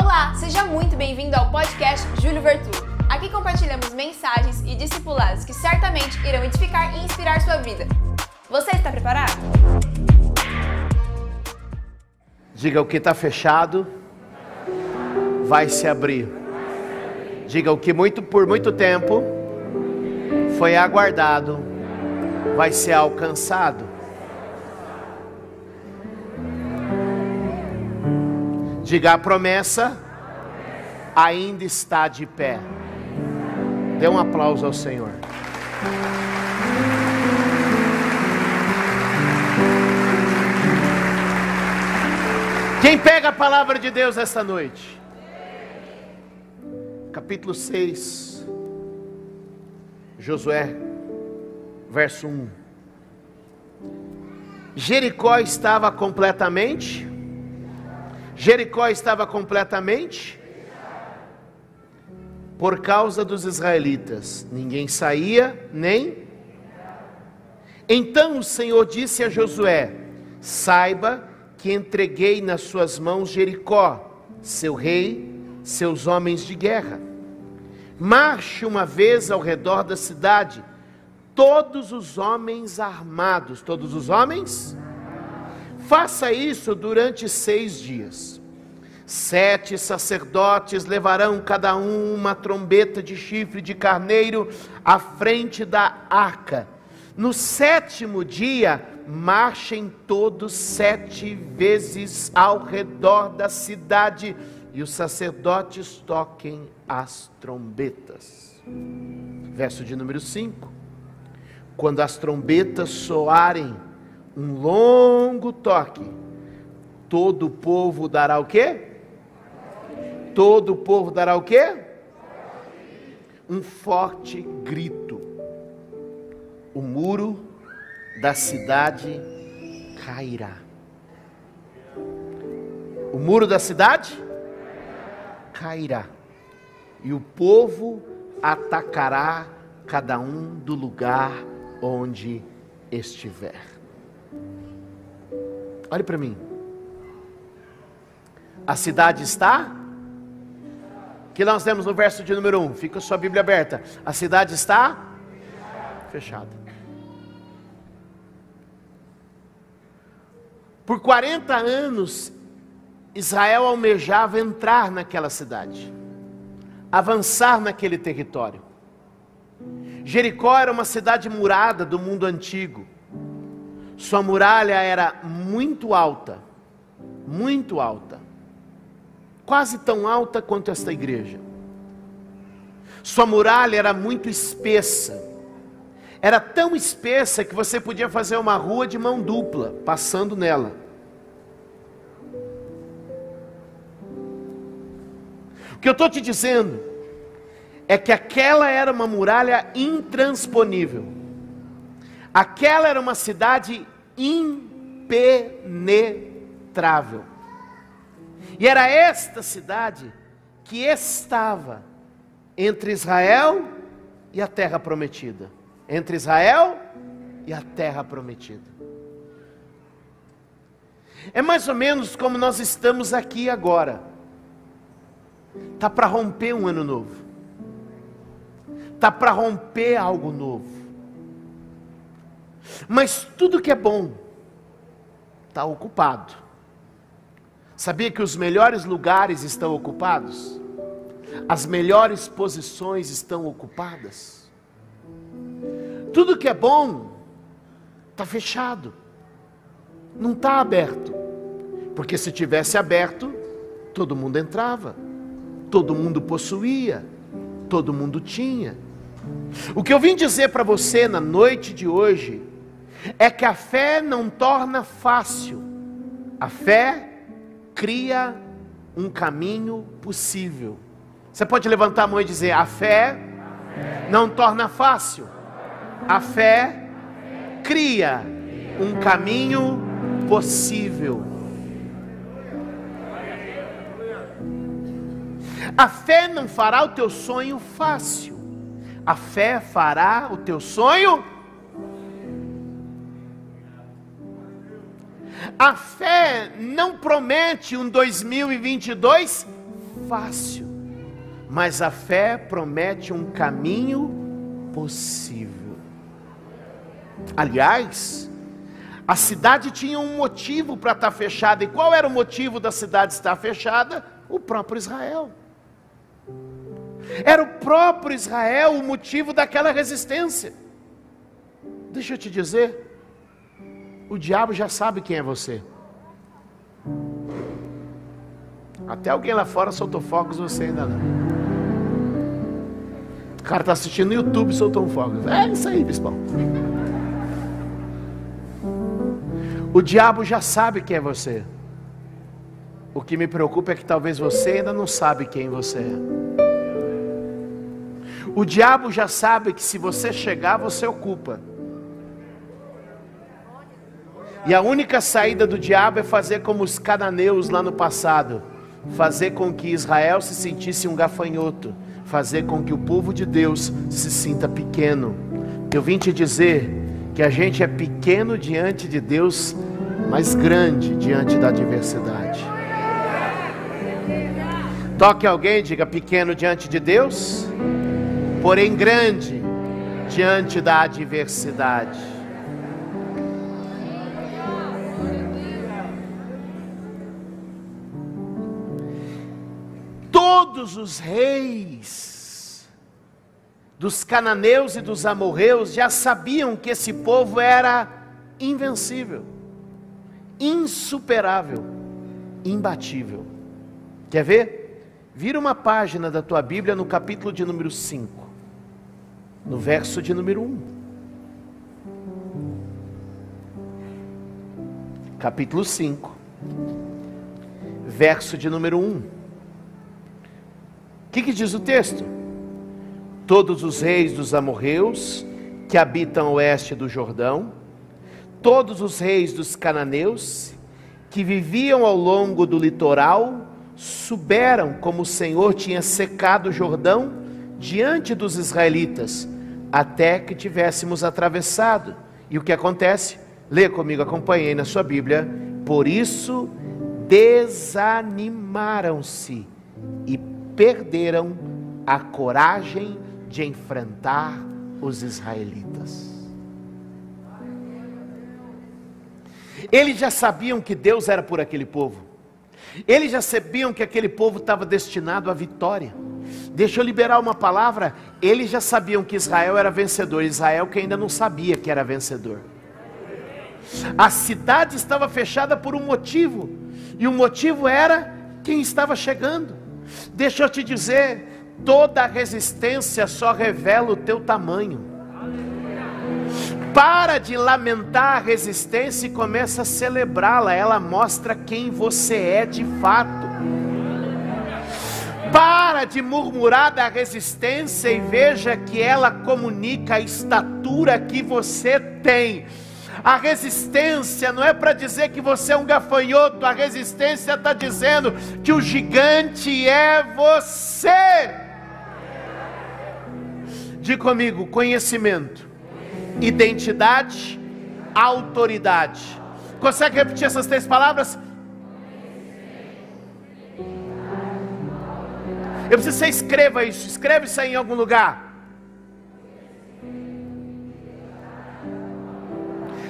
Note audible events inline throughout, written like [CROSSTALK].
Olá, seja muito bem-vindo ao podcast Júlio Vertu. Aqui compartilhamos mensagens e discipulados que certamente irão edificar e inspirar sua vida. Você está preparado? Diga o que está fechado vai se abrir. Diga o que muito por muito tempo foi aguardado vai ser alcançado. Diga a promessa ainda está de pé. Dê um aplauso ao Senhor. Quem pega a palavra de Deus esta noite? Capítulo 6, Josué, verso 1. Jericó estava completamente. Jericó estava completamente. Por causa dos israelitas, ninguém saía nem. Então o Senhor disse a Josué: Saiba que entreguei nas suas mãos Jericó, seu rei, seus homens de guerra. Marche uma vez ao redor da cidade, todos os homens armados, todos os homens? Faça isso durante seis dias. Sete sacerdotes levarão cada um uma trombeta de chifre de carneiro à frente da arca. No sétimo dia, marchem todos sete vezes ao redor da cidade e os sacerdotes toquem as trombetas. Verso de número 5. Quando as trombetas soarem um longo toque, todo o povo dará o quê? Todo o povo dará o quê? Um forte grito. O muro da cidade cairá. O muro da cidade cairá. E o povo atacará cada um do lugar onde estiver. Olhe para mim. A cidade está? Que nós temos no verso de número 1. Fica sua Bíblia aberta. A cidade está? Fechada. Por 40 anos, Israel almejava entrar naquela cidade, avançar naquele território. Jericó era uma cidade murada do mundo antigo. Sua muralha era muito alta, muito alta, quase tão alta quanto esta igreja. Sua muralha era muito espessa, era tão espessa que você podia fazer uma rua de mão dupla, passando nela. O que eu estou te dizendo é que aquela era uma muralha intransponível, aquela era uma cidade impenetrável, e era esta cidade que estava entre Israel e a terra prometida entre Israel e a terra prometida. É mais ou menos como nós estamos aqui agora. Tá para romper um ano novo. Tá para romper algo novo. Mas tudo que é bom está ocupado. Sabia que os melhores lugares estão ocupados? As melhores posições estão ocupadas? Tudo que é bom está fechado, não está aberto. Porque se tivesse aberto, todo mundo entrava, todo mundo possuía, todo mundo tinha. O que eu vim dizer para você na noite de hoje é que a fé não torna fácil, a fé cria um caminho possível. Você pode levantar a mão e dizer: a fé não torna fácil, a fé cria um caminho possível. A fé não fará o teu sonho fácil. A fé fará o teu sonho. A fé não promete um 2022 fácil, mas a fé promete um caminho possível. Aliás, a cidade tinha um motivo para estar fechada, e qual era o motivo da cidade estar fechada? O próprio Israel. Era o próprio Israel o motivo daquela resistência. Deixa eu te dizer, o diabo já sabe quem é você. Até alguém lá fora soltou fogos, você ainda não. O cara está assistindo no YouTube soltou um fogo. É isso aí, bispão. O diabo já sabe quem é você. O que me preocupa é que talvez você ainda não sabe quem você é. O diabo já sabe que se você chegar, você ocupa. E a única saída do diabo é fazer como os cananeus lá no passado fazer com que Israel se sentisse um gafanhoto, fazer com que o povo de Deus se sinta pequeno. Eu vim te dizer que a gente é pequeno diante de Deus, mas grande diante da adversidade. Toque alguém, diga pequeno diante de Deus, porém grande diante da adversidade. Todos os reis dos cananeus e dos amorreus já sabiam que esse povo era invencível, insuperável, imbatível. Quer ver? Vira uma página da tua Bíblia no capítulo de número 5, no verso de número 1. Capítulo 5, verso de número 1. Que, que diz o texto? Todos os reis dos amorreus que habitam oeste do Jordão, todos os reis dos cananeus que viviam ao longo do litoral, souberam como o Senhor tinha secado o Jordão diante dos israelitas, até que tivéssemos atravessado. E o que acontece? Lê comigo, acompanhei na sua Bíblia. Por isso desanimaram-se e perderam a coragem de enfrentar os israelitas. Eles já sabiam que Deus era por aquele povo. Eles já sabiam que aquele povo estava destinado à vitória. Deixa eu liberar uma palavra. Eles já sabiam que Israel era vencedor. Israel que ainda não sabia que era vencedor. A cidade estava fechada por um motivo. E o motivo era quem estava chegando. Deixa eu te dizer, toda resistência só revela o teu tamanho. Para de lamentar a resistência e começa a celebrá-la, ela mostra quem você é de fato. Para de murmurar da resistência e veja que ela comunica a estatura que você tem a resistência não é para dizer que você é um gafanhoto, a resistência está dizendo que o gigante é você. Diga comigo: conhecimento, identidade, autoridade. Consegue repetir essas três palavras? Eu preciso que você escreva isso, escreve isso aí em algum lugar.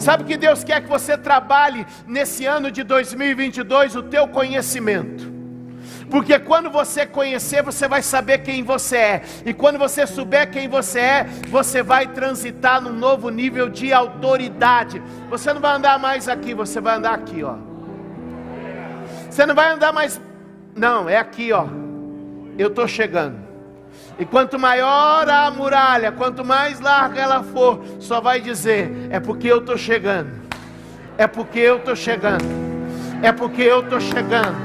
Sabe que Deus quer que você trabalhe nesse ano de 2022 o teu conhecimento. Porque quando você conhecer, você vai saber quem você é. E quando você souber quem você é, você vai transitar num novo nível de autoridade. Você não vai andar mais aqui, você vai andar aqui, ó. Você não vai andar mais. Não, é aqui, ó. Eu estou chegando. E quanto maior a muralha, quanto mais larga ela for, só vai dizer: é porque eu estou chegando, é porque eu estou chegando, é porque eu estou chegando,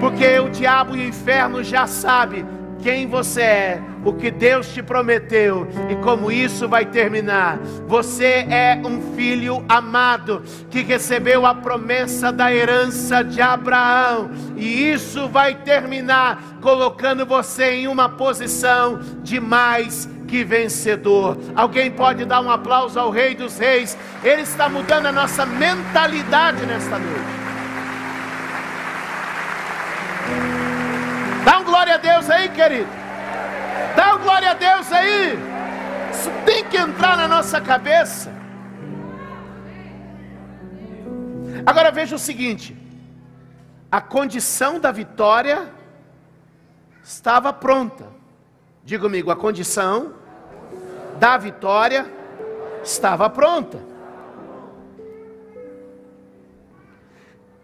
porque o diabo e o inferno já sabe quem você é, o que Deus te prometeu e como isso vai terminar. Você é um filho amado que recebeu a promessa da herança de Abraão, e isso vai terminar colocando você em uma posição de mais que vencedor. Alguém pode dar um aplauso ao Rei dos Reis, ele está mudando a nossa mentalidade nesta noite. Dá um glória a Deus aí, querido. Dá glória a Deus aí. Isso tem que entrar na nossa cabeça. Agora veja o seguinte: a condição da vitória estava pronta. Diga comigo, a condição da vitória estava pronta.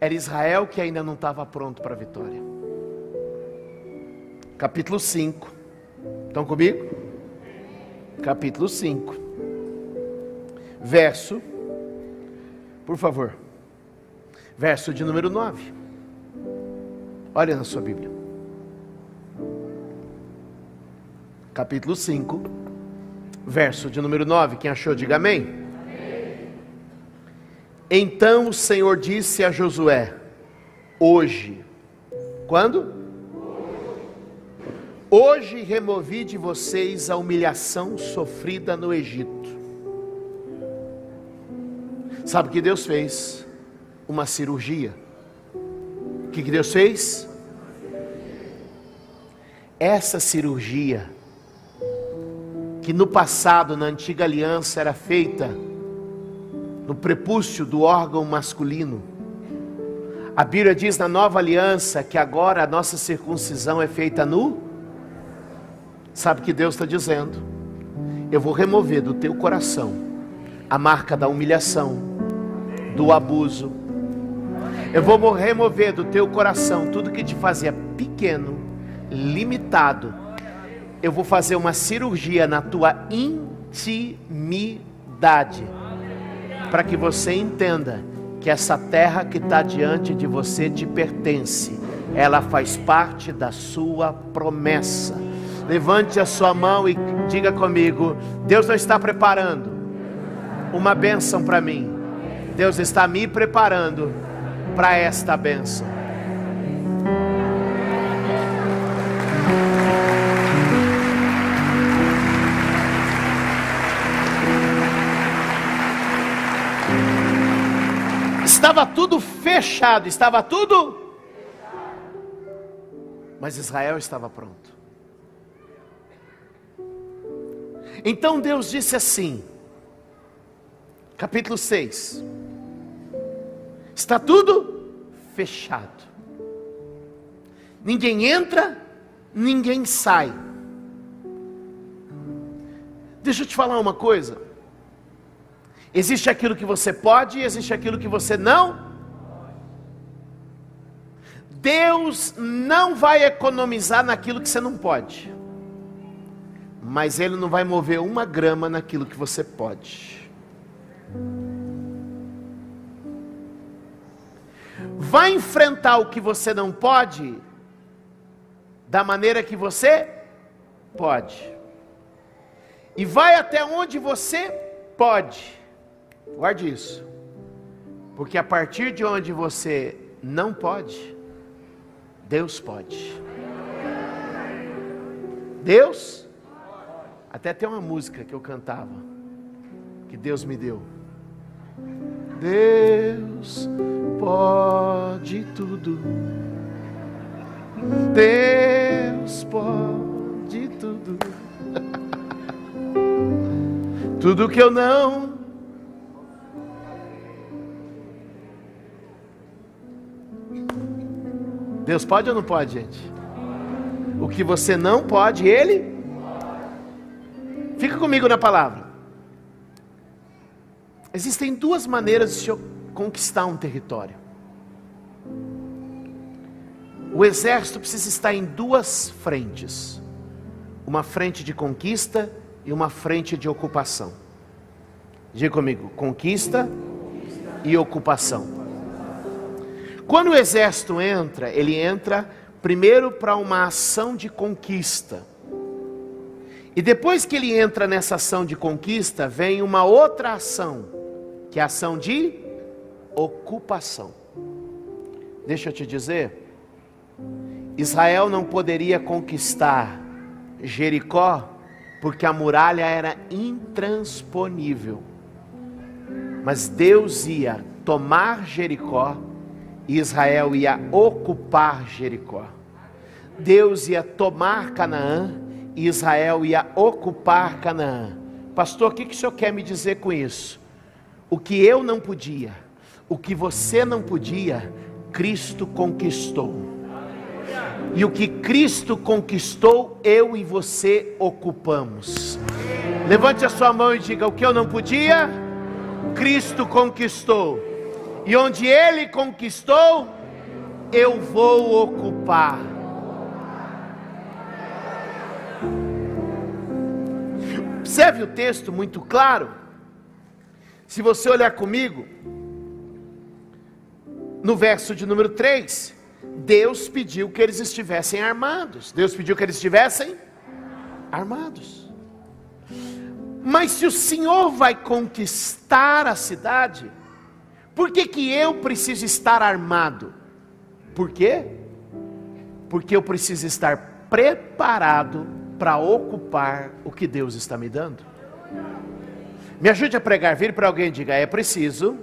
Era Israel que ainda não estava pronto para a vitória. Capítulo 5. Estão comigo? Capítulo 5. Verso, por favor. Verso de número 9. Olha na sua Bíblia. Capítulo 5, verso de número 9. Quem achou, diga amém. amém. Então o Senhor disse a Josué: Hoje. Quando? Hoje removi de vocês a humilhação sofrida no Egito. Sabe o que Deus fez? Uma cirurgia. O que Deus fez? Essa cirurgia, que no passado, na antiga aliança, era feita no prepúcio do órgão masculino, a Bíblia diz na nova aliança que agora a nossa circuncisão é feita no Sabe o que Deus está dizendo? Eu vou remover do teu coração a marca da humilhação, do abuso. Eu vou remover do teu coração tudo que te fazia pequeno, limitado. Eu vou fazer uma cirurgia na tua intimidade, para que você entenda que essa terra que está diante de você te pertence, ela faz parte da sua promessa Levante a sua mão e diga comigo: Deus não está preparando uma bênção para mim. Deus está me preparando para esta bênção. Estava tudo fechado, estava tudo. Mas Israel estava pronto. Então Deus disse assim, capítulo 6: está tudo fechado, ninguém entra, ninguém sai. Deixa eu te falar uma coisa. Existe aquilo que você pode e existe aquilo que você não. Deus não vai economizar naquilo que você não pode mas Ele não vai mover uma grama naquilo que você pode. Vai enfrentar o que você não pode, da maneira que você pode, e vai até onde você pode, guarde isso, porque a partir de onde você não pode, Deus pode. Deus até tem uma música que eu cantava, que Deus me deu. Deus pode tudo. Deus pode tudo. [LAUGHS] tudo que eu não. Deus pode ou não pode, gente? O que você não pode, Ele Fica comigo na palavra. Existem duas maneiras de se conquistar um território. O exército precisa estar em duas frentes: uma frente de conquista e uma frente de ocupação. Diga comigo: conquista e ocupação. Quando o exército entra, ele entra primeiro para uma ação de conquista. E depois que ele entra nessa ação de conquista, vem uma outra ação, que é a ação de ocupação. Deixa eu te dizer, Israel não poderia conquistar Jericó porque a muralha era intransponível. Mas Deus ia tomar Jericó e Israel ia ocupar Jericó. Deus ia tomar Canaã Israel ia ocupar Canaã. Pastor, o que, que o senhor quer me dizer com isso? O que eu não podia, o que você não podia, Cristo conquistou. E o que Cristo conquistou, eu e você ocupamos. Levante a sua mão e diga: O que eu não podia, Cristo conquistou. E onde Ele conquistou, eu vou ocupar. Observe o texto muito claro. Se você olhar comigo, no verso de número 3, Deus pediu que eles estivessem armados. Deus pediu que eles estivessem armados. Mas se o Senhor vai conquistar a cidade, por que, que eu preciso estar armado? Por quê? Porque eu preciso estar preparado para ocupar o que Deus está me dando. Me ajude a pregar, vire para alguém e diga: é preciso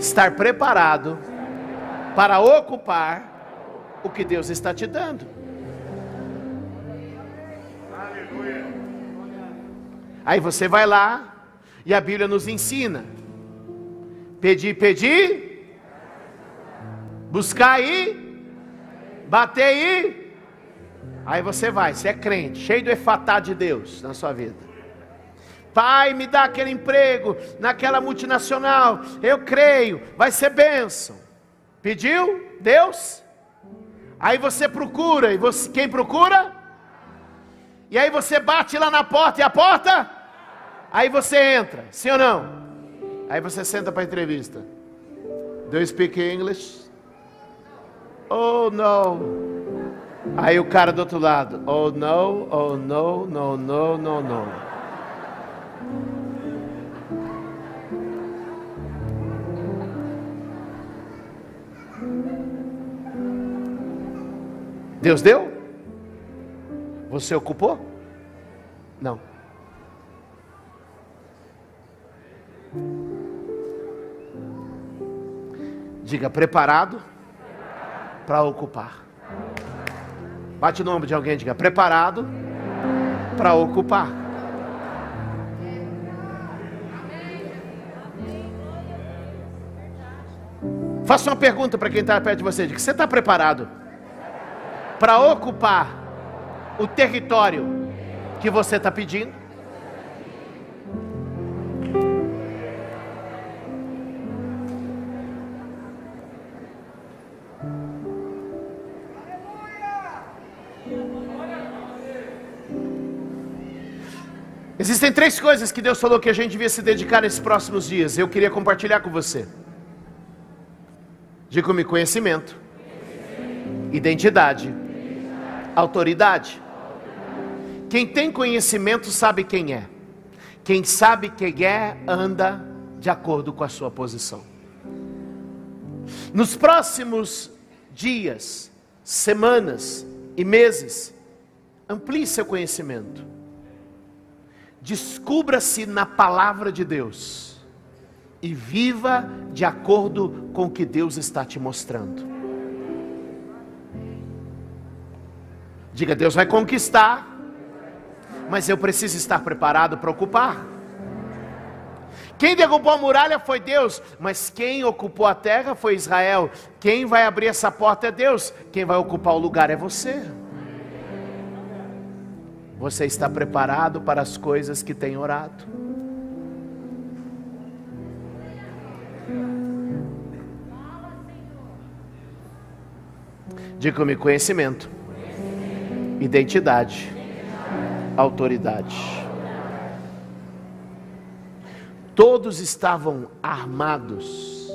estar preparado para ocupar o que Deus está te dando. Aí você vai lá e a Bíblia nos ensina: pedir, pedir, buscar aí, bater aí. Aí você vai, você é crente, cheio do efatá de Deus na sua vida. Pai, me dá aquele emprego naquela multinacional. Eu creio, vai ser bênção. Pediu? Deus? Aí você procura, e você, quem procura? E aí você bate lá na porta, e a porta? Aí você entra, sim ou não? Aí você senta para a entrevista. Do you speak English? Oh, no. Aí o cara do outro lado, oh, no, oh, no, no, no, no, no. Deus deu? Você ocupou? Não. Diga preparado para ocupar. Bate o nome de alguém, diga preparado para ocupar. Faça uma pergunta para quem está perto de você: diga, você está preparado? para ocupar o território que você está pedindo? Existem três coisas que Deus falou que a gente devia se dedicar nesses próximos dias. Eu queria compartilhar com você. Diga-me conhecimento, identidade autoridade. Quem tem conhecimento sabe quem é. Quem sabe quem é, anda de acordo com a sua posição. Nos próximos dias, semanas e meses, amplie seu conhecimento. Descubra-se na palavra de Deus e viva de acordo com o que Deus está te mostrando. Diga, Deus vai conquistar, mas eu preciso estar preparado para ocupar. Quem derrubou a muralha foi Deus, mas quem ocupou a terra foi Israel. Quem vai abrir essa porta é Deus, quem vai ocupar o lugar é você. Você está preparado para as coisas que tem orado? Diga-me conhecimento identidade, autoridade. Todos estavam armados.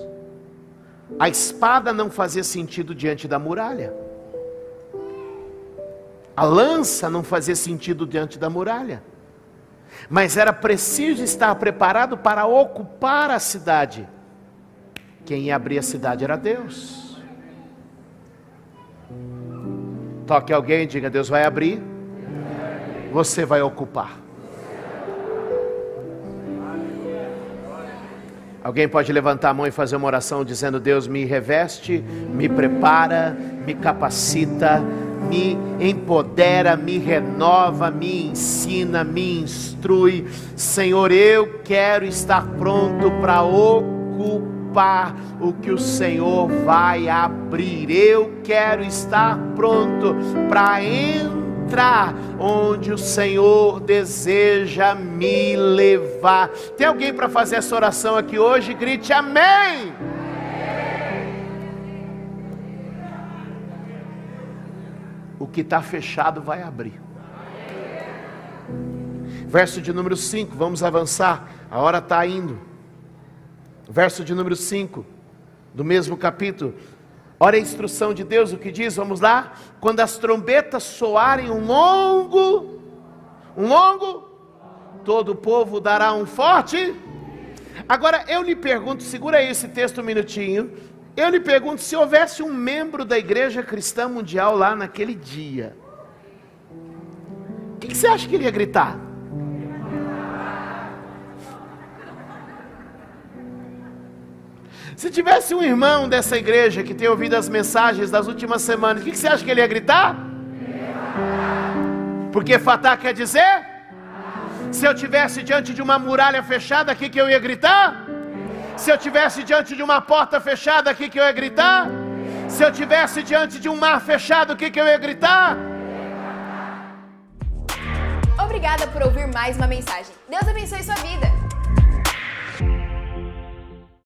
A espada não fazia sentido diante da muralha. A lança não fazia sentido diante da muralha. Mas era preciso estar preparado para ocupar a cidade. Quem ia abrir a cidade era Deus. Toque alguém e diga: Deus vai abrir, você vai ocupar. Alguém pode levantar a mão e fazer uma oração dizendo: Deus me reveste, me prepara, me capacita, me empodera, me renova, me ensina, me instrui. Senhor, eu quero estar pronto para ocupar o que o Senhor vai abrir. Eu quero estar pronto para entrar onde o Senhor deseja me levar. Tem alguém para fazer essa oração aqui hoje? Grite amém. Que está fechado vai abrir. Verso de número 5, vamos avançar, a hora está indo. Verso de número 5, do mesmo capítulo. Olha a instrução de Deus, o que diz, vamos lá. Quando as trombetas soarem um longo, um longo, todo o povo dará um forte. Agora eu lhe pergunto, segura aí esse texto um minutinho. Eu lhe pergunto: se houvesse um membro da Igreja Cristã Mundial lá naquele dia, o que, que você acha que ele ia gritar? Se tivesse um irmão dessa igreja que tem ouvido as mensagens das últimas semanas, o que, que você acha que ele ia gritar? Porque fatá quer dizer? Se eu tivesse diante de uma muralha fechada, o que, que eu ia gritar? Se eu tivesse diante de uma porta fechada, o que, que eu ia gritar? Se eu tivesse diante de um mar fechado, o que, que eu ia gritar? Obrigada por ouvir mais uma mensagem. Deus abençoe sua vida.